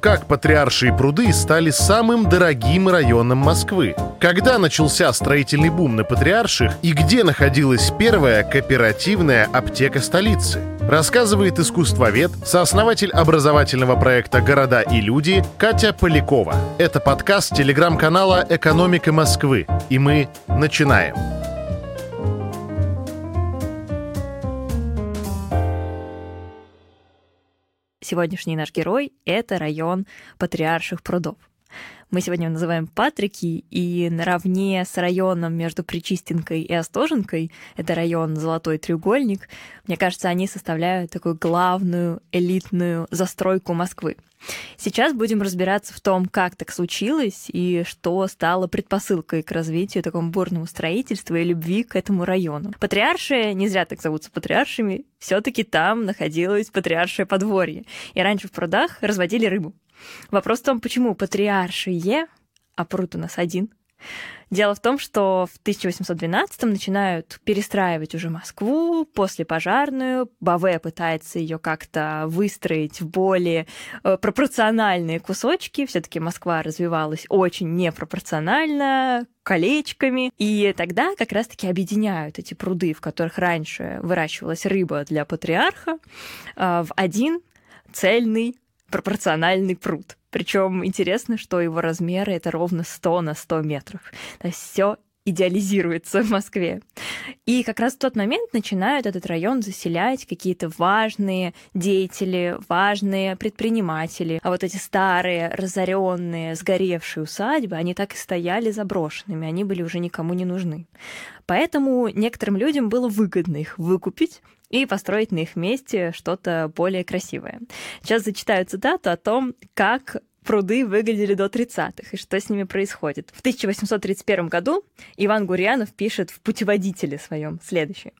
Как Патриаршие пруды стали самым дорогим районом Москвы? Когда начался строительный бум на Патриарших и где находилась первая кооперативная аптека столицы? Рассказывает искусствовед, сооснователь образовательного проекта «Города и люди» Катя Полякова. Это подкаст телеграм-канала «Экономика Москвы». И мы начинаем. Сегодняшний наш герой — это район Патриарших прудов. Мы сегодня его называем Патрики, и наравне с районом между Причистенкой и Остоженкой, это район Золотой треугольник, мне кажется, они составляют такую главную элитную застройку Москвы. Сейчас будем разбираться в том, как так случилось и что стало предпосылкой к развитию такому бурному строительства и любви к этому району. Патриаршие, не зря так зовутся патриаршими, все таки там находилось патриаршее подворье. И раньше в прудах разводили рыбу. Вопрос в том, почему патриаршие, а пруд у нас один, Дело в том, что в 1812-м начинают перестраивать уже Москву, после пожарную. Баве пытается ее как-то выстроить в более э, пропорциональные кусочки. Все-таки Москва развивалась очень непропорционально, колечками. И тогда как раз-таки объединяют эти пруды, в которых раньше выращивалась рыба для патриарха, э, в один цельный пропорциональный пруд. Причем интересно, что его размеры это ровно 100 на 100 метров. То есть все идеализируется в Москве. И как раз в тот момент начинают этот район заселять какие-то важные деятели, важные предприниматели. А вот эти старые, разоренные, сгоревшие усадьбы, они так и стояли заброшенными, они были уже никому не нужны. Поэтому некоторым людям было выгодно их выкупить и построить на их месте что-то более красивое. Сейчас зачитаю цитату о том, как пруды выглядели до 30-х и что с ними происходит. В 1831 году Иван Гурьянов пишет в путеводителе своем следующее.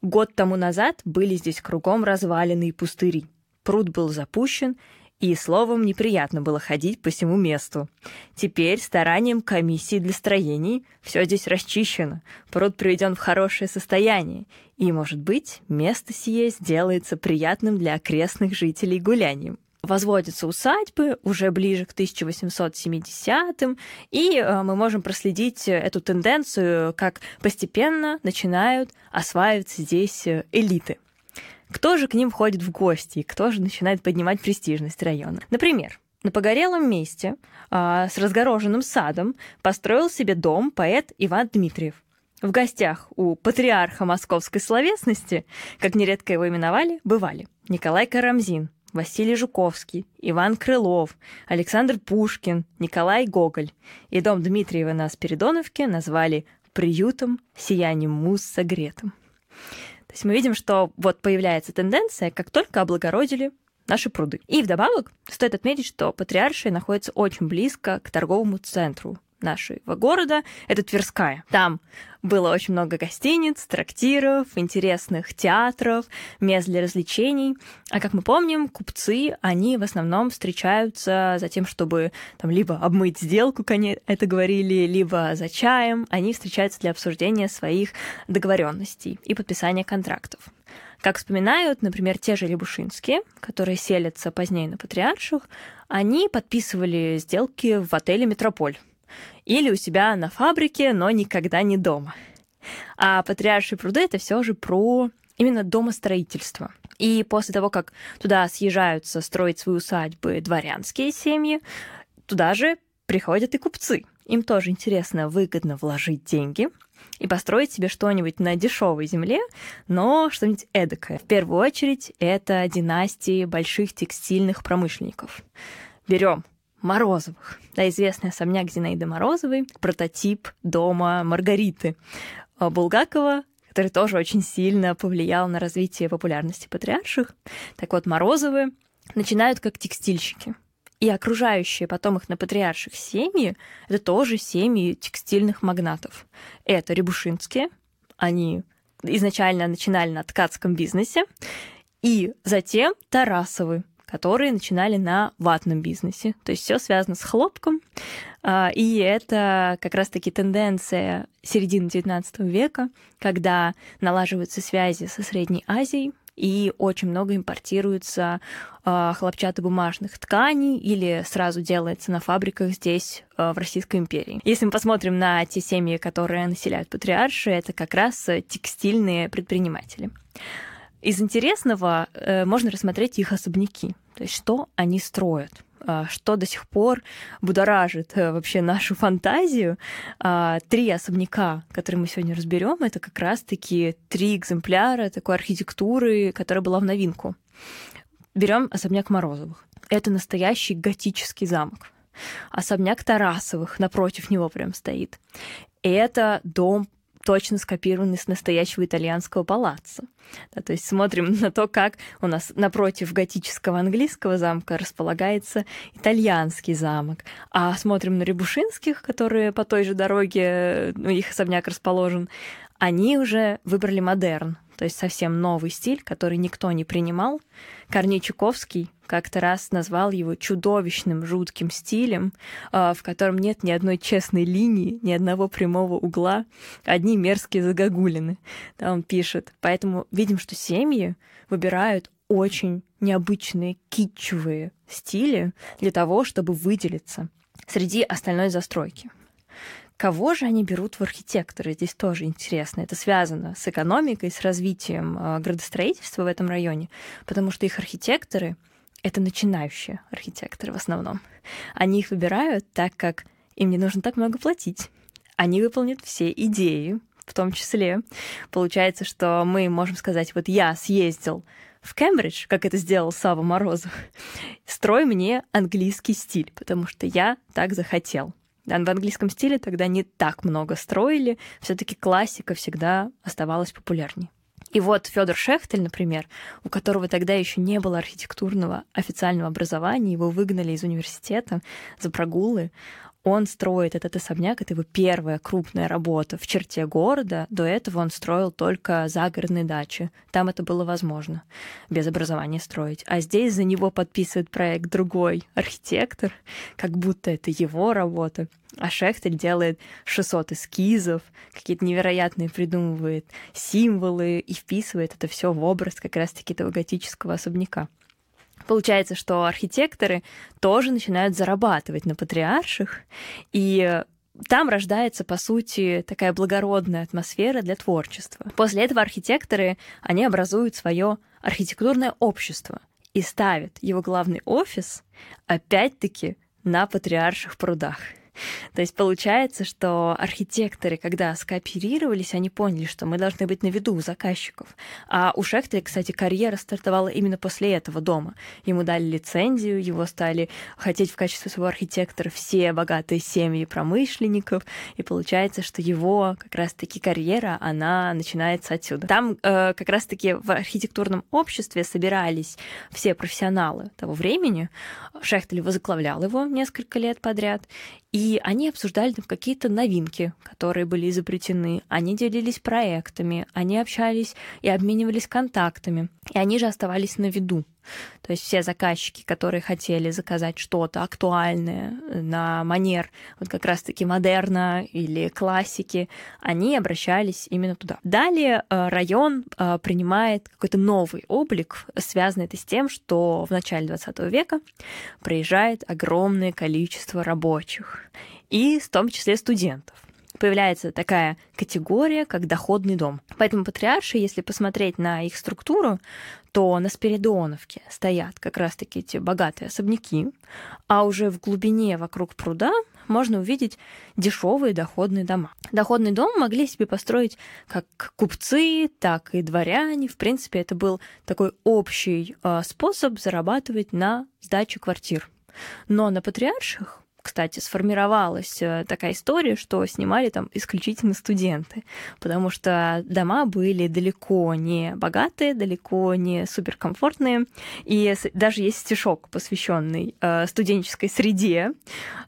Год тому назад были здесь кругом развалины и пустыри. Пруд был запущен, и, словом, неприятно было ходить по всему месту. Теперь старанием комиссии для строений все здесь расчищено, пруд приведен в хорошее состояние, и, может быть, место сие сделается приятным для окрестных жителей гулянием возводятся усадьбы уже ближе к 1870-м, и э, мы можем проследить эту тенденцию, как постепенно начинают осваиваться здесь э, элиты. Кто же к ним входит в гости, и кто же начинает поднимать престижность района? Например, на погорелом месте а, с разгороженным садом построил себе дом поэт Иван Дмитриев. В гостях у патриарха московской словесности, как нередко его именовали, бывали Николай Карамзин, Василий Жуковский, Иван Крылов, Александр Пушкин, Николай Гоголь. И дом Дмитриева на Спиридоновке назвали «приютом, сиянием мус согретым». То есть мы видим, что вот появляется тенденция, как только облагородили наши пруды. И вдобавок стоит отметить, что Патриаршия находится очень близко к торговому центру нашего города, это Тверская. Там было очень много гостиниц, трактиров, интересных театров, мест для развлечений. А как мы помним, купцы, они в основном встречаются за тем, чтобы там либо обмыть сделку, как они это говорили, либо за чаем. Они встречаются для обсуждения своих договоренностей и подписания контрактов. Как вспоминают, например, те же Лебушинские, которые селятся позднее на Патриарших, они подписывали сделки в отеле «Метрополь», или у себя на фабрике, но никогда не дома. А патриаршие пруды это все же про именно домостроительство. И после того, как туда съезжаются строить свои усадьбы дворянские семьи, туда же приходят и купцы. Им тоже интересно выгодно вложить деньги и построить себе что-нибудь на дешевой земле, но что-нибудь эдакое. В первую очередь это династии больших текстильных промышленников. Берем Морозовых. Да, известный особняк Зинаиды Морозовой, прототип дома Маргариты а Булгакова, который тоже очень сильно повлиял на развитие популярности патриарших. Так вот, Морозовы начинают как текстильщики. И окружающие потом их на патриарших семьи — это тоже семьи текстильных магнатов. Это Рябушинские, они изначально начинали на ткацком бизнесе, и затем Тарасовы, которые начинали на ватном бизнесе. То есть все связано с хлопком. А, и это как раз-таки тенденция середины XIX века, когда налаживаются связи со Средней Азией, и очень много импортируется э, хлопчатобумажных тканей или сразу делается на фабриках здесь, э, в Российской империи. Если мы посмотрим на те семьи, которые населяют патриарши, это как раз текстильные предприниматели. Из интересного э, можно рассмотреть их особняки, то есть что они строят э, что до сих пор будоражит э, вообще нашу фантазию. Э, три особняка, которые мы сегодня разберем, это как раз-таки три экземпляра такой архитектуры, которая была в новинку. Берем особняк Морозовых. Это настоящий готический замок. Особняк Тарасовых напротив него прям стоит. Это дом точно скопированы с настоящего итальянского палаца. Да, то есть смотрим на то, как у нас напротив готического английского замка располагается итальянский замок. А смотрим на Рябушинских, которые по той же дороге, ну, их особняк расположен, они уже выбрали модерн, то есть совсем новый стиль, который никто не принимал. Корней Чуковский как-то раз назвал его чудовищным, жутким стилем, а, в котором нет ни одной честной линии, ни одного прямого угла, одни мерзкие загогулины. Да, он пишет. Поэтому видим, что семьи выбирают очень необычные, китчевые стили для того, чтобы выделиться среди остальной застройки. Кого же они берут в архитекторы? Здесь тоже интересно. Это связано с экономикой, с развитием э, градостроительства в этом районе, потому что их архитекторы — это начинающие архитекторы в основном. Они их выбирают так, как им не нужно так много платить. Они выполнят все идеи, в том числе. Получается, что мы можем сказать, вот я съездил в Кембридж, как это сделал Сава Морозов, строй мне английский стиль, потому что я так захотел. Да, в английском стиле тогда не так много строили, все-таки классика всегда оставалась популярней. И вот Федор Шехтель, например, у которого тогда еще не было архитектурного официального образования, его выгнали из университета за прогулы, он строит этот особняк, это его первая крупная работа в черте города. До этого он строил только загородные дачи. Там это было возможно, без образования строить. А здесь за него подписывает проект другой архитектор, как будто это его работа. А Шехтель делает 600 эскизов, какие-то невероятные придумывает символы и вписывает это все в образ как раз-таки этого готического особняка. Получается, что архитекторы тоже начинают зарабатывать на патриарших, и там рождается, по сути, такая благородная атмосфера для творчества. После этого архитекторы, они образуют свое архитектурное общество и ставят его главный офис, опять-таки, на патриарших прудах. То есть получается, что архитекторы, когда скооперировались, они поняли, что мы должны быть на виду у заказчиков. А у Шехтеля, кстати, карьера стартовала именно после этого дома. Ему дали лицензию, его стали хотеть в качестве своего архитектора все богатые семьи промышленников, и получается, что его как раз-таки карьера, она начинается отсюда. Там э, как раз-таки в архитектурном обществе собирались все профессионалы того времени. Шехтель возглавлял его несколько лет подряд, и они обсуждали там какие-то новинки, которые были изобретены. Они делились проектами, они общались и обменивались контактами. И они же оставались на виду. То есть все заказчики, которые хотели заказать что-то актуальное э, на манер вот как раз-таки модерна или классики, они обращались именно туда. Далее э, район э, принимает какой-то новый облик, связанный это с тем, что в начале 20 века приезжает огромное количество рабочих, и в том числе студентов появляется такая категория, как доходный дом. Поэтому патриарши, если посмотреть на их структуру, то на Спиридоновке стоят как раз-таки эти богатые особняки, а уже в глубине вокруг пруда можно увидеть дешевые доходные дома. Доходный дом могли себе построить как купцы, так и дворяне. В принципе, это был такой общий а, способ зарабатывать на сдаче квартир. Но на патриарших кстати, сформировалась э, такая история, что снимали там исключительно студенты, потому что дома были далеко не богатые, далеко не суперкомфортные, и даже есть стишок, посвященный э, студенческой среде,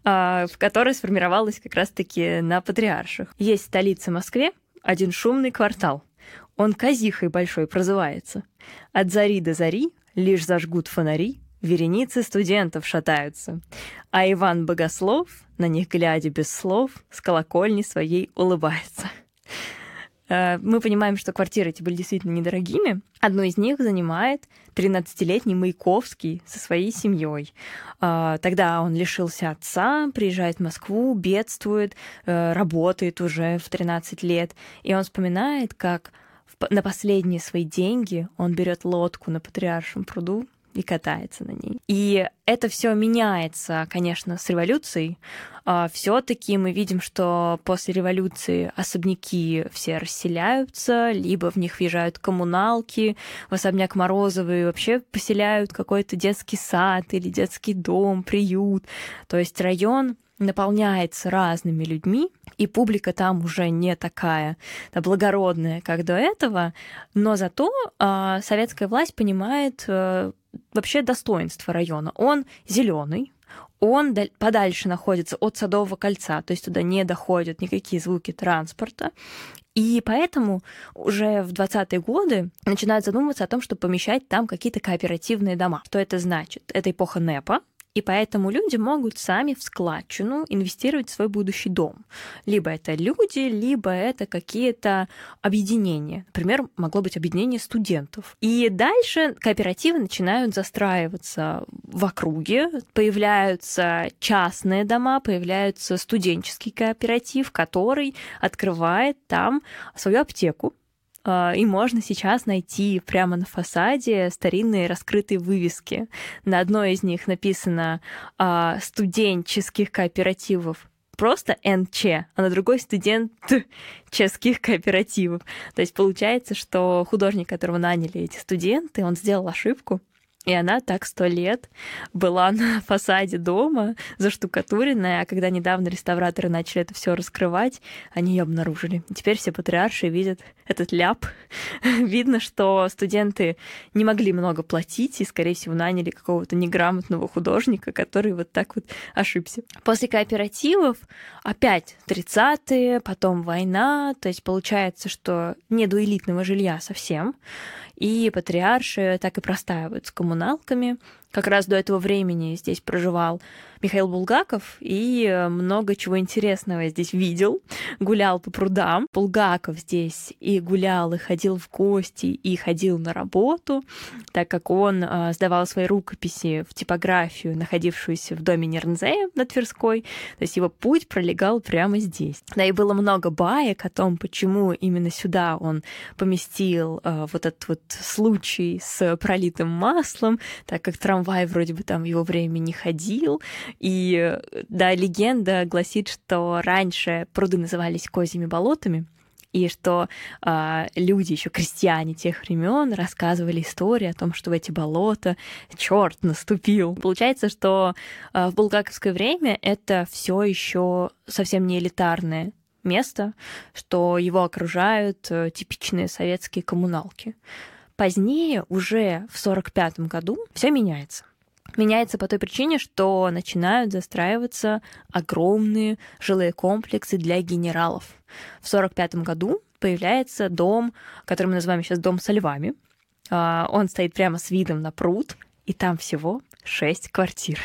э, в которой сформировалась как раз-таки на Патриарших. Есть столица Москве, один шумный квартал. Он Казихой большой прозывается. От зари до зари лишь зажгут фонари, Вереницы студентов шатаются, а Иван Богослов, на них глядя без слов, с колокольни своей улыбается. Э, мы понимаем, что квартиры эти были действительно недорогими. Одну из них занимает 13-летний Маяковский со своей семьей. Э, тогда он лишился отца, приезжает в Москву, бедствует, э, работает уже в 13 лет. И он вспоминает, как на последние свои деньги он берет лодку на Патриаршем пруду и катается на ней. И это все меняется, конечно, с революцией. А, Все-таки мы видим, что после революции особняки все расселяются, либо в них въезжают коммуналки, в особняк Морозовый вообще поселяют какой-то детский сад или детский дом, приют. То есть район наполняется разными людьми, и публика там уже не такая да, благородная, как до этого, но зато э, советская власть понимает э, вообще достоинство района. Он зеленый, он подальше находится от Садового кольца, то есть туда не доходят никакие звуки транспорта. И поэтому уже в 20-е годы начинают задумываться о том, чтобы помещать там какие-то кооперативные дома. Что это значит? Это эпоха НЭПа, и поэтому люди могут сами в складчину инвестировать в свой будущий дом. Либо это люди, либо это какие-то объединения. Например, могло быть объединение студентов. И дальше кооперативы начинают застраиваться в округе, появляются частные дома, появляется студенческий кооператив, который открывает там свою аптеку, и можно сейчас найти прямо на фасаде старинные раскрытые вывески. На одной из них написано а, «студенческих кооперативов» просто НЧ, а на другой студент чешских кооперативов. То есть получается, что художник, которого наняли эти студенты, он сделал ошибку, и она так сто лет была на фасаде дома, заштукатуренная, а когда недавно реставраторы начали это все раскрывать, они ее обнаружили. И теперь все патриарши видят этот ляп. Видно, что студенты не могли много платить и, скорее всего, наняли какого-то неграмотного художника, который вот так вот ошибся. После кооперативов опять 30-е, потом война, то есть получается, что не до элитного жилья совсем, и патриарши так и простаивают с коммуналками. Как раз до этого времени здесь проживал Михаил Булгаков и э, много чего интересного здесь видел. Гулял по прудам. Булгаков здесь и гулял, и ходил в гости, и ходил на работу, так как он э, сдавал свои рукописи в типографию, находившуюся в доме Нернзея на Тверской. То есть его путь пролегал прямо здесь. Да и было много баек о том, почему именно сюда он поместил э, вот этот вот случай с пролитым маслом, так как трамвай вроде бы там в его время не ходил. И да, легенда гласит, что раньше пруды назывались козьими болотами, и что э, люди, еще крестьяне тех времен, рассказывали истории о том, что в эти болота черт наступил. Получается, что э, в булгаковское время это все еще совсем не элитарное место, что его окружают э, типичные советские коммуналки. Позднее, уже в 1945 году, все меняется меняется по той причине, что начинают застраиваться огромные жилые комплексы для генералов. В 1945 году появляется дом, который мы называем сейчас дом со львами. А, он стоит прямо с видом на пруд, и там всего шесть квартир.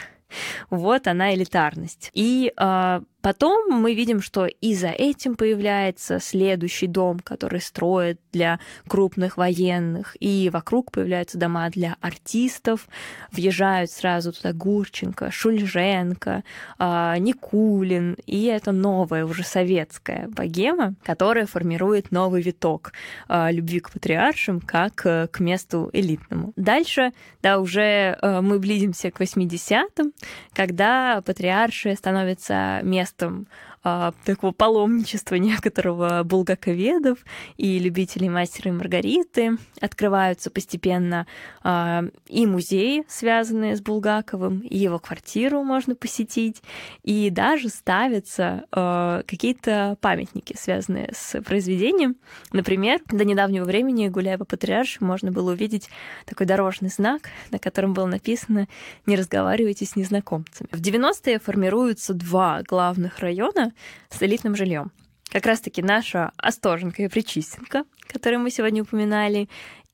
Вот она элитарность. И э, Потом мы видим, что и за этим появляется следующий дом, который строят для крупных военных, и вокруг появляются дома для артистов, въезжают сразу туда Гурченко, Шульженко, а, Никулин, и это новая уже советская богема, которая формирует новый виток а, любви к патриаршим как э, к месту элитному. Дальше, да, уже э, мы близимся к 80-м, когда патриарши становятся местом местом а, такого паломничества некоторого булгаковедов и любителей мастера и Маргариты. Открываются постепенно а, и музеи, связанные с Булгаковым, и его квартиру можно посетить, и даже ставятся а, какие-то памятники, связанные с произведением. Например, до недавнего времени, гуляя по Патриарше, можно было увидеть такой дорожный знак, на котором было написано «Не разговаривайте с незнакомцами». В 90-е формируются два главных района, с элитным жильем. Как раз-таки наша Остоженка и Причистенка, которую мы сегодня упоминали,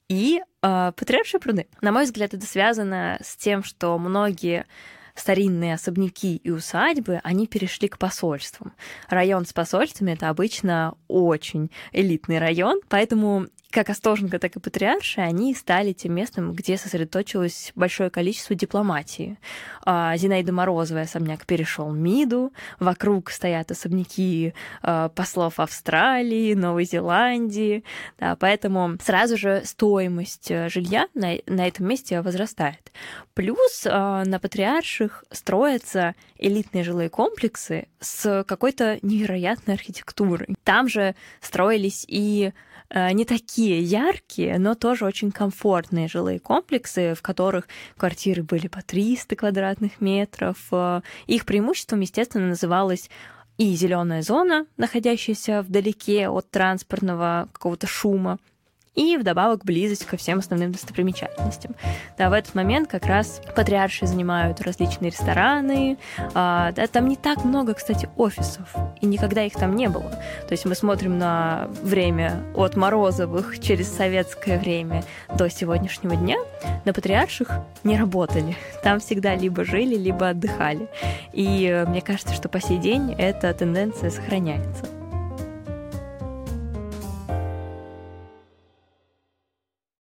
и э, Патриаршие пруды. На мой взгляд, это связано с тем, что многие старинные особняки и усадьбы, они перешли к посольствам. Район с посольствами — это обычно очень элитный район, поэтому как Остоженко, так и Патриарши, они стали тем местом, где сосредоточилось большое количество дипломатии. А, Зинаида Морозова особняк перешел МИДу, вокруг стоят особняки а, послов Австралии, Новой Зеландии, да, поэтому сразу же стоимость э, жилья на, на этом месте возрастает. Плюс а, на Патриарших строятся элитные жилые комплексы с какой-то невероятной архитектурой. Там же строились и не такие яркие, но тоже очень комфортные жилые комплексы, в которых квартиры были по 300 квадратных метров. Э, их преимуществом, естественно, называлось и зеленая зона, находящаяся вдалеке от транспортного какого-то шума, и вдобавок близость ко всем основным достопримечательностям. Да, в этот момент как раз патриарши занимают различные рестораны, а, да, там не так много, кстати, офисов, и никогда их там не было. То есть мы смотрим на время от Морозовых через советское время до сегодняшнего дня, на патриарших не работали. Там всегда либо жили, либо отдыхали. И э, мне кажется, что по сей день эта тенденция сохраняется.